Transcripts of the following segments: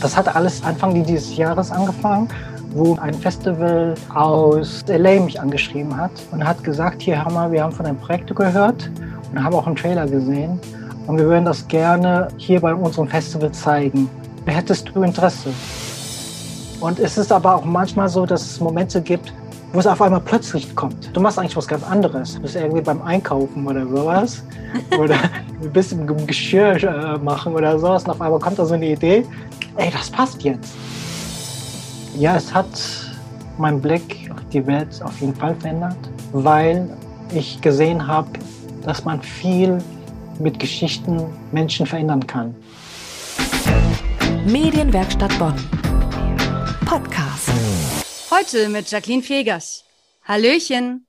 Das hat alles Anfang dieses Jahres angefangen, wo ein Festival aus LA mich angeschrieben hat und hat gesagt, hier haben wir, wir haben von einem Projekt gehört und haben auch einen Trailer gesehen und wir würden das gerne hier bei unserem Festival zeigen. Hättest du Interesse? Und es ist aber auch manchmal so, dass es Momente gibt, wo es auf einmal plötzlich kommt. Du machst eigentlich was ganz anderes. Du bist irgendwie beim Einkaufen oder sowas. oder du bist im Geschirr äh, machen oder sowas. Und auf einmal kommt da so eine Idee, ey, das passt jetzt. Ja, es hat meinen Blick auf die Welt auf jeden Fall verändert, weil ich gesehen habe, dass man viel mit Geschichten Menschen verändern kann. Medienwerkstatt Bonn. Heute mit Jacqueline Fegers. Hallöchen.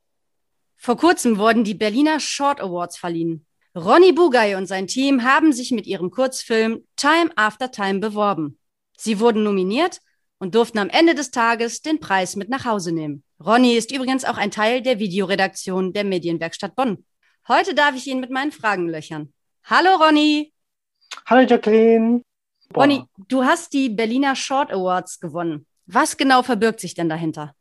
Vor kurzem wurden die Berliner Short Awards verliehen. Ronny Bugay und sein Team haben sich mit ihrem Kurzfilm Time After Time beworben. Sie wurden nominiert und durften am Ende des Tages den Preis mit nach Hause nehmen. Ronny ist übrigens auch ein Teil der Videoredaktion der Medienwerkstatt Bonn. Heute darf ich ihn mit meinen Fragen löchern. Hallo Ronny. Hallo Jacqueline. Boah. Ronny, du hast die Berliner Short Awards gewonnen. Was genau verbirgt sich denn dahinter?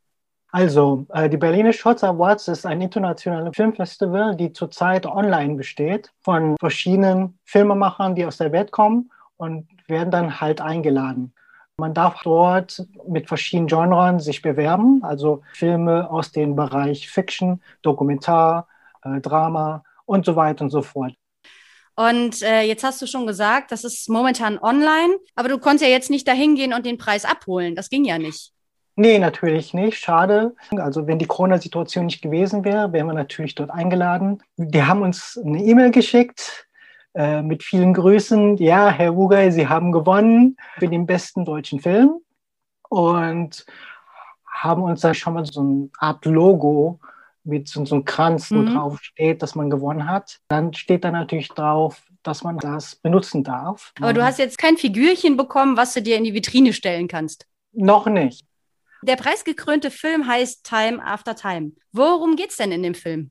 Also, äh, die Berliner Short Awards ist ein internationales Filmfestival, die zurzeit online besteht, von verschiedenen Filmemachern, die aus der Welt kommen und werden dann halt eingeladen. Man darf dort mit verschiedenen Genres sich bewerben, also Filme aus dem Bereich Fiction, Dokumentar, äh, Drama und so weiter und so fort. Und äh, jetzt hast du schon gesagt, das ist momentan online, aber du konntest ja jetzt nicht dahin gehen und den Preis abholen. Das ging ja nicht. Nee, natürlich nicht. Schade. Also wenn die Corona-Situation nicht gewesen wäre, wären wir natürlich dort eingeladen. Die haben uns eine E-Mail geschickt äh, mit vielen Grüßen. Ja, Herr Wugay, Sie haben gewonnen für den besten deutschen Film und haben uns da schon mal so eine Art Logo mit so, so einem Kranz, wo mhm. drauf steht, dass man gewonnen hat. Dann steht da natürlich drauf, dass man das benutzen darf. Aber du hast jetzt kein Figürchen bekommen, was du dir in die Vitrine stellen kannst. Noch nicht. Der preisgekrönte Film heißt Time After Time. Worum geht es denn in dem Film?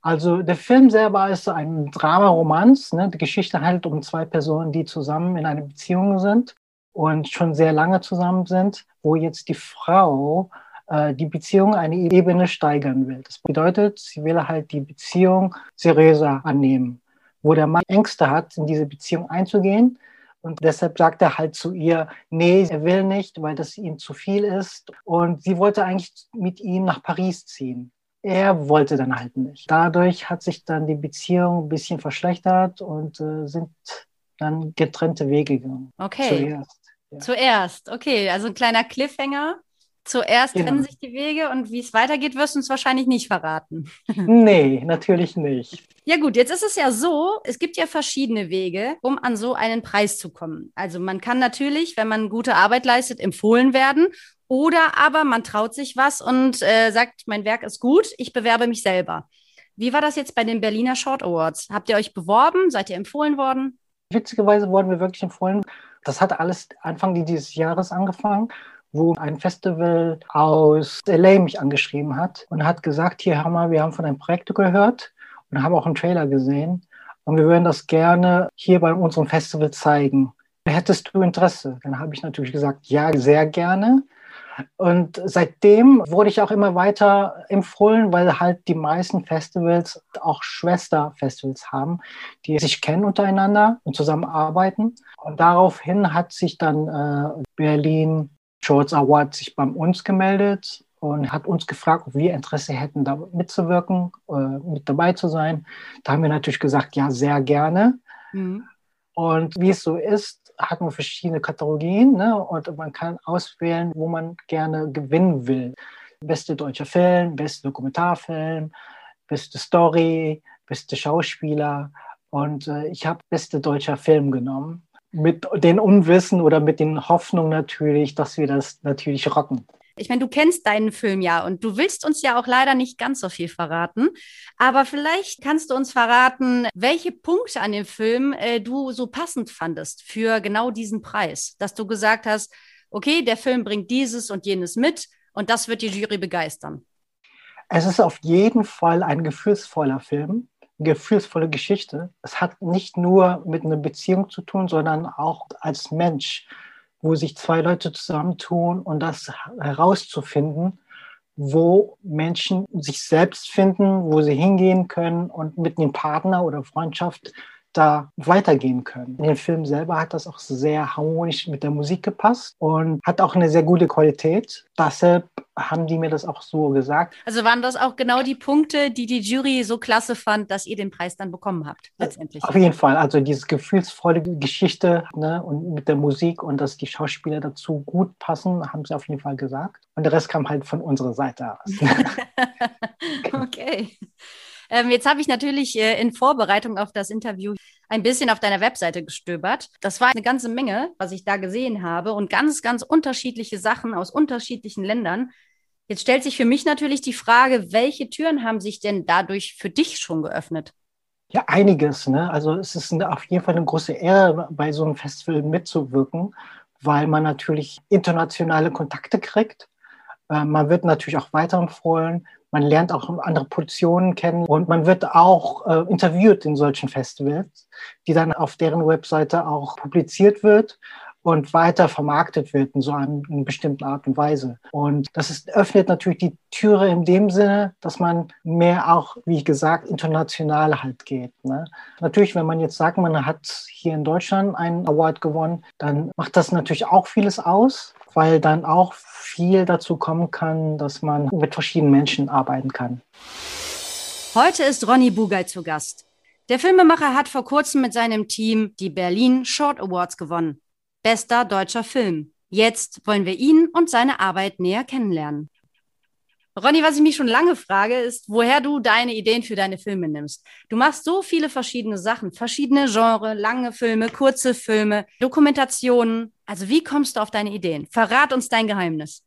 Also der Film selber ist ein Drama-Romanz. Ne? Die Geschichte handelt um zwei Personen, die zusammen in einer Beziehung sind und schon sehr lange zusammen sind, wo jetzt die Frau die Beziehung eine Ebene steigern will. Das bedeutet, sie will halt die Beziehung seriöser annehmen, wo der Mann Ängste hat, in diese Beziehung einzugehen. Und deshalb sagt er halt zu ihr, nee, er will nicht, weil das ihm zu viel ist. Und sie wollte eigentlich mit ihm nach Paris ziehen er wollte dann halt nicht. Dadurch hat sich dann die Beziehung ein bisschen verschlechtert und äh, sind dann getrennte Wege gegangen. Okay. Zuerst. Ja. Zuerst, okay. Also ein kleiner Cliffhanger. Zuerst genau. trennen sich die Wege und wie es weitergeht, wirst du uns wahrscheinlich nicht verraten. nee, natürlich nicht. Ja gut, jetzt ist es ja so, es gibt ja verschiedene Wege, um an so einen Preis zu kommen. Also man kann natürlich, wenn man gute Arbeit leistet, empfohlen werden oder aber man traut sich was und äh, sagt, mein Werk ist gut, ich bewerbe mich selber. Wie war das jetzt bei den Berliner Short Awards? Habt ihr euch beworben? Seid ihr empfohlen worden? Witzigerweise wurden wir wirklich empfohlen. Das hat alles Anfang dieses Jahres angefangen wo ein Festival aus LA mich angeschrieben hat und hat gesagt, hier haben wir, wir haben von einem Projekt gehört und haben auch einen Trailer gesehen und wir würden das gerne hier bei unserem Festival zeigen. Hättest du Interesse? Dann habe ich natürlich gesagt, ja, sehr gerne. Und seitdem wurde ich auch immer weiter empfohlen, weil halt die meisten Festivals auch Schwesterfestivals haben, die sich kennen untereinander und zusammenarbeiten. Und daraufhin hat sich dann äh, Berlin Shorts Award sich bei uns gemeldet und hat uns gefragt, ob wir Interesse hätten, da mitzuwirken, äh, mit dabei zu sein. Da haben wir natürlich gesagt, ja, sehr gerne. Mhm. Und wie es so ist, hat man verschiedene Kategorien ne? und man kann auswählen, wo man gerne gewinnen will. Beste deutscher Film, beste Dokumentarfilm, beste Story, beste Schauspieler. Und äh, ich habe beste deutscher Film genommen mit den Unwissen oder mit den Hoffnungen natürlich, dass wir das natürlich rocken. Ich meine, du kennst deinen Film ja und du willst uns ja auch leider nicht ganz so viel verraten. Aber vielleicht kannst du uns verraten, welche Punkte an dem Film äh, du so passend fandest für genau diesen Preis. Dass du gesagt hast, okay, der Film bringt dieses und jenes mit und das wird die Jury begeistern. Es ist auf jeden Fall ein gefühlsvoller Film gefühlsvolle Geschichte. Es hat nicht nur mit einer Beziehung zu tun, sondern auch als Mensch. wo sich zwei Leute zusammentun und das herauszufinden, wo Menschen sich selbst finden, wo sie hingehen können und mit einem Partner oder Freundschaft da weitergehen können. In dem Film selber hat das auch sehr harmonisch mit der Musik gepasst und hat auch eine sehr gute Qualität. Deshalb haben die mir das auch so gesagt. Also waren das auch genau die Punkte, die die Jury so klasse fand, dass ihr den Preis dann bekommen habt, letztendlich? Auf jeden Fall. Also diese gefühlsvolle Geschichte ne, und mit der Musik und dass die Schauspieler dazu gut passen, haben sie auf jeden Fall gesagt. Und der Rest kam halt von unserer Seite aus. okay. Ähm, jetzt habe ich natürlich äh, in Vorbereitung auf das Interview ein bisschen auf deiner Webseite gestöbert. Das war eine ganze Menge, was ich da gesehen habe und ganz, ganz unterschiedliche Sachen aus unterschiedlichen Ländern. Jetzt stellt sich für mich natürlich die Frage, welche Türen haben sich denn dadurch für dich schon geöffnet? Ja, einiges. Ne? Also es ist auf jeden Fall eine große Ehre, bei so einem Festival mitzuwirken, weil man natürlich internationale Kontakte kriegt. Äh, man wird natürlich auch weiterempfohlen. Man lernt auch andere Positionen kennen und man wird auch äh, interviewt in solchen Festivals, die dann auf deren Webseite auch publiziert wird und weiter vermarktet wird in so einer, einer bestimmten Art und Weise. Und das ist, öffnet natürlich die Türe in dem Sinne, dass man mehr auch, wie gesagt, international halt geht. Ne? Natürlich, wenn man jetzt sagt, man hat hier in Deutschland einen Award gewonnen, dann macht das natürlich auch vieles aus, weil dann auch viel dazu kommen kann, dass man mit verschiedenen Menschen arbeiten kann. Heute ist Ronny Bugay zu Gast. Der Filmemacher hat vor kurzem mit seinem Team die Berlin Short Awards gewonnen. Bester deutscher Film. Jetzt wollen wir ihn und seine Arbeit näher kennenlernen. Ronny, was ich mich schon lange frage, ist, woher du deine Ideen für deine Filme nimmst. Du machst so viele verschiedene Sachen, verschiedene Genres, lange Filme, kurze Filme, Dokumentationen. Also wie kommst du auf deine Ideen? Verrat uns dein Geheimnis.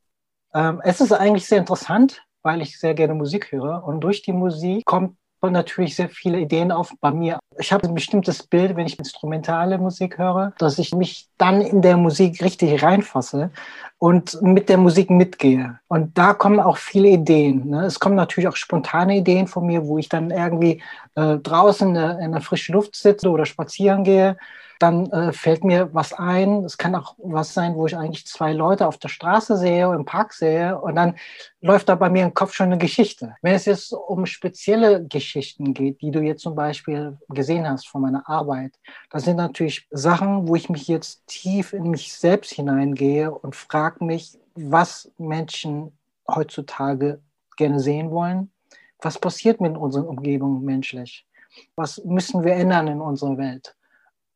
Ähm, es ist eigentlich sehr interessant, weil ich sehr gerne Musik höre. Und durch die Musik kommt natürlich sehr viele Ideen auf bei mir. Ich habe ein bestimmtes Bild, wenn ich instrumentale Musik höre, dass ich mich dann in der Musik richtig reinfasse und mit der Musik mitgehe. Und da kommen auch viele Ideen. Ne? Es kommen natürlich auch spontane Ideen von mir, wo ich dann irgendwie äh, draußen in der, in der frischen Luft sitze oder spazieren gehe dann äh, fällt mir was ein. Es kann auch was sein, wo ich eigentlich zwei Leute auf der Straße sehe, im Park sehe und dann läuft da bei mir im Kopf schon eine Geschichte. Wenn es jetzt um spezielle Geschichten geht, die du jetzt zum Beispiel gesehen hast von meiner Arbeit, das sind natürlich Sachen, wo ich mich jetzt tief in mich selbst hineingehe und frage mich, was Menschen heutzutage gerne sehen wollen. Was passiert mit unserer Umgebung menschlich? Was müssen wir ändern in unserer Welt?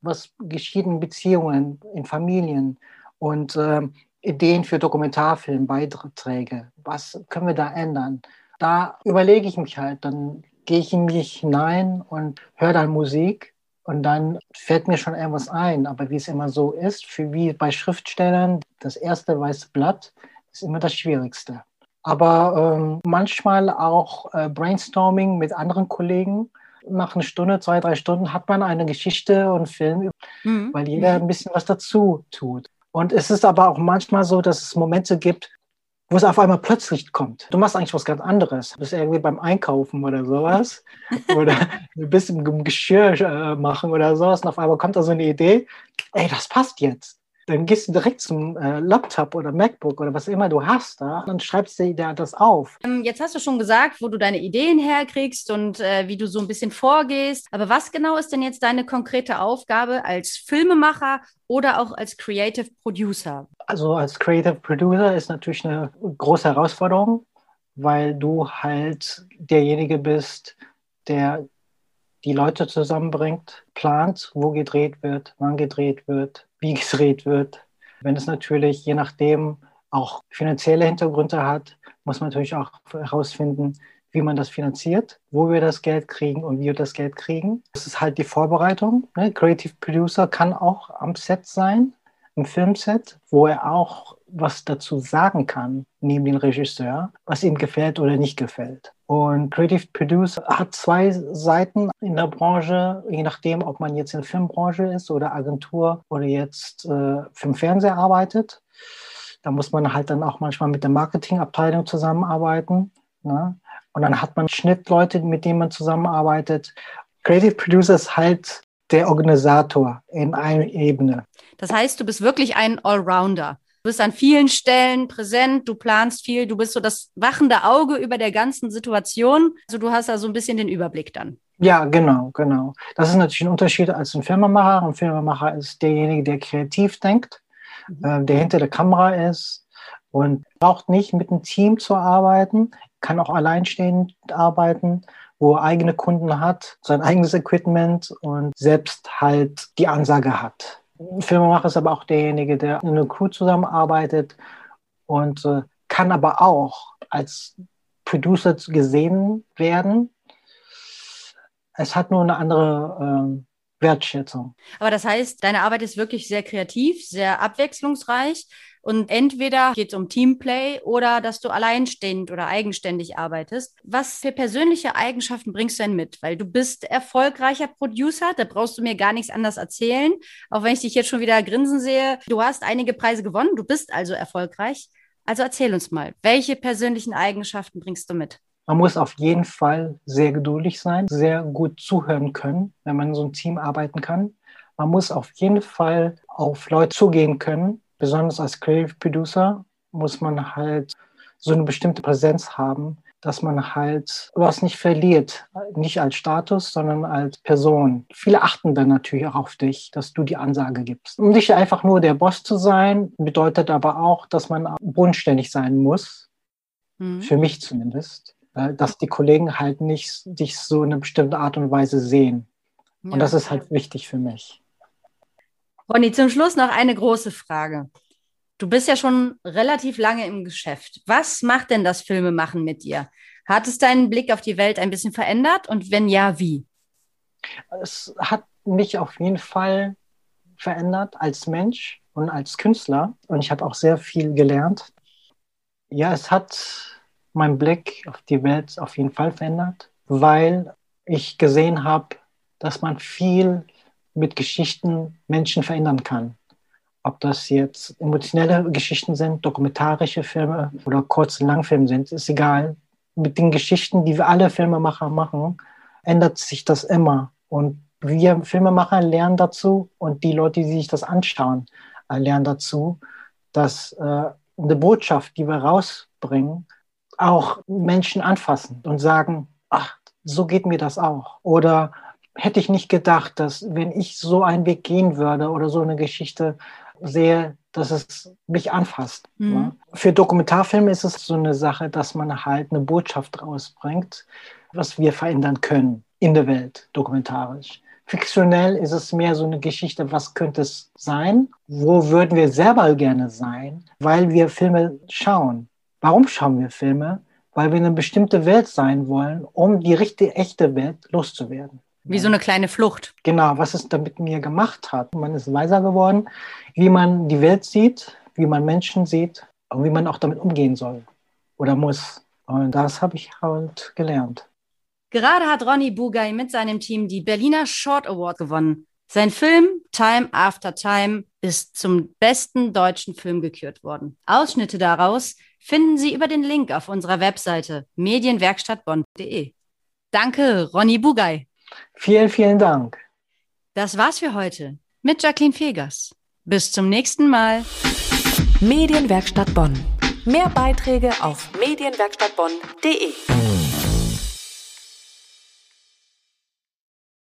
was geschieht in Beziehungen, in Familien und äh, Ideen für Dokumentarfilm, Beiträge. Was können wir da ändern? Da überlege ich mich halt, dann gehe ich in mich hinein und höre dann Musik und dann fällt mir schon irgendwas ein. Aber wie es immer so ist, für wie bei Schriftstellern, das erste weiße Blatt ist immer das Schwierigste. Aber ähm, manchmal auch äh, Brainstorming mit anderen Kollegen nach einer Stunde, zwei, drei Stunden hat man eine Geschichte und einen Film, mhm. weil jeder ein bisschen was dazu tut. Und es ist aber auch manchmal so, dass es Momente gibt, wo es auf einmal plötzlich kommt. Du machst eigentlich was ganz anderes. Du bist irgendwie beim Einkaufen oder sowas. oder du bist im Geschirr äh, machen oder sowas. Und auf einmal kommt da so eine Idee, ey, das passt jetzt dann gehst du direkt zum äh, Laptop oder MacBook oder was immer du hast da und schreibst dir da das auf. Ähm, jetzt hast du schon gesagt, wo du deine Ideen herkriegst und äh, wie du so ein bisschen vorgehst. Aber was genau ist denn jetzt deine konkrete Aufgabe als Filmemacher oder auch als Creative Producer? Also als Creative Producer ist natürlich eine große Herausforderung, weil du halt derjenige bist, der die Leute zusammenbringt, plant, wo gedreht wird, wann gedreht wird, wie gedreht wird. Wenn es natürlich je nachdem auch finanzielle Hintergründe hat, muss man natürlich auch herausfinden, wie man das finanziert, wo wir das Geld kriegen und wie wir das Geld kriegen. Das ist halt die Vorbereitung. Ne? Creative Producer kann auch am Set sein, im Filmset, wo er auch was dazu sagen kann, neben dem Regisseur, was ihm gefällt oder nicht gefällt. Und Creative Producer hat zwei Seiten in der Branche, je nachdem, ob man jetzt in der Filmbranche ist oder Agentur oder jetzt äh, für den Fernseher arbeitet. Da muss man halt dann auch manchmal mit der Marketingabteilung zusammenarbeiten. Ne? Und dann hat man Schnittleute, mit denen man zusammenarbeitet. Creative Producer ist halt der Organisator in einer Ebene. Das heißt, du bist wirklich ein Allrounder. Du bist an vielen Stellen präsent, du planst viel, du bist so das wachende Auge über der ganzen Situation. Also du hast da so ein bisschen den Überblick dann. Ja, genau, genau. Das ist natürlich ein Unterschied als ein Filmemacher. Ein Filmemacher ist derjenige, der kreativ denkt, mhm. äh, der hinter der Kamera ist und braucht nicht mit einem Team zu arbeiten, kann auch alleinstehend arbeiten wo er eigene Kunden hat, sein eigenes Equipment und selbst halt die Ansage hat. Filmemacher ist aber auch derjenige, der in einer Crew zusammenarbeitet und äh, kann aber auch als Producer gesehen werden. Es hat nur eine andere äh, Wertschätzung. Aber das heißt, deine Arbeit ist wirklich sehr kreativ, sehr abwechslungsreich. Und entweder geht es um Teamplay oder dass du alleinstehend oder eigenständig arbeitest. Was für persönliche Eigenschaften bringst du denn mit? Weil du bist erfolgreicher Producer, da brauchst du mir gar nichts anderes erzählen. Auch wenn ich dich jetzt schon wieder grinsen sehe. Du hast einige Preise gewonnen, du bist also erfolgreich. Also erzähl uns mal, welche persönlichen Eigenschaften bringst du mit? Man muss auf jeden Fall sehr geduldig sein, sehr gut zuhören können, wenn man in so einem Team arbeiten kann. Man muss auf jeden Fall auf Leute zugehen können. Besonders als Creative Producer muss man halt so eine bestimmte Präsenz haben, dass man halt was nicht verliert. Nicht als Status, sondern als Person. Viele achten dann natürlich auch auf dich, dass du die Ansage gibst. Um nicht einfach nur der Boss zu sein, bedeutet aber auch, dass man bodenständig sein muss. Mhm. Für mich zumindest. Dass die Kollegen halt nicht dich so in einer bestimmten Art und Weise sehen. Und ja. das ist halt wichtig für mich. Ronny, zum Schluss noch eine große Frage. Du bist ja schon relativ lange im Geschäft. Was macht denn das Filmemachen mit dir? Hat es deinen Blick auf die Welt ein bisschen verändert? Und wenn ja, wie? Es hat mich auf jeden Fall verändert als Mensch und als Künstler. Und ich habe auch sehr viel gelernt. Ja, es hat meinen Blick auf die Welt auf jeden Fall verändert, weil ich gesehen habe, dass man viel mit Geschichten Menschen verändern kann. Ob das jetzt emotionelle Geschichten sind, dokumentarische Filme oder kurze Langfilme sind, ist egal. Mit den Geschichten, die wir alle Filmemacher machen, ändert sich das immer. Und wir Filmemacher lernen dazu und die Leute, die sich das anschauen, äh, lernen dazu, dass äh, eine Botschaft, die wir rausbringen, auch Menschen anfassen und sagen, ach, so geht mir das auch. Oder hätte ich nicht gedacht, dass wenn ich so einen Weg gehen würde oder so eine Geschichte sehe, dass es mich anfasst. Mhm. Ne? Für Dokumentarfilme ist es so eine Sache, dass man halt eine Botschaft rausbringt, was wir verändern können in der Welt, dokumentarisch. Fiktionell ist es mehr so eine Geschichte, was könnte es sein? Wo würden wir selber gerne sein? Weil wir Filme schauen. Warum schauen wir Filme? Weil wir in eine bestimmte Welt sein wollen, um die richtige, echte Welt loszuwerden. Wie so eine kleine Flucht. Genau, was es damit mir gemacht hat. Man ist weiser geworden, wie man die Welt sieht, wie man Menschen sieht und wie man auch damit umgehen soll oder muss. Und das habe ich halt gelernt. Gerade hat Ronny Bugay mit seinem Team die Berliner Short Award gewonnen. Sein Film Time After Time ist zum besten deutschen Film gekürt worden. Ausschnitte daraus finden Sie über den Link auf unserer Webseite medienwerkstattbonn.de. Danke, Ronny Bugay. Vielen, vielen Dank. Das war's für heute mit Jacqueline Fegers. Bis zum nächsten Mal. Medienwerkstatt Bonn. Mehr Beiträge auf medienwerkstattbonn.de.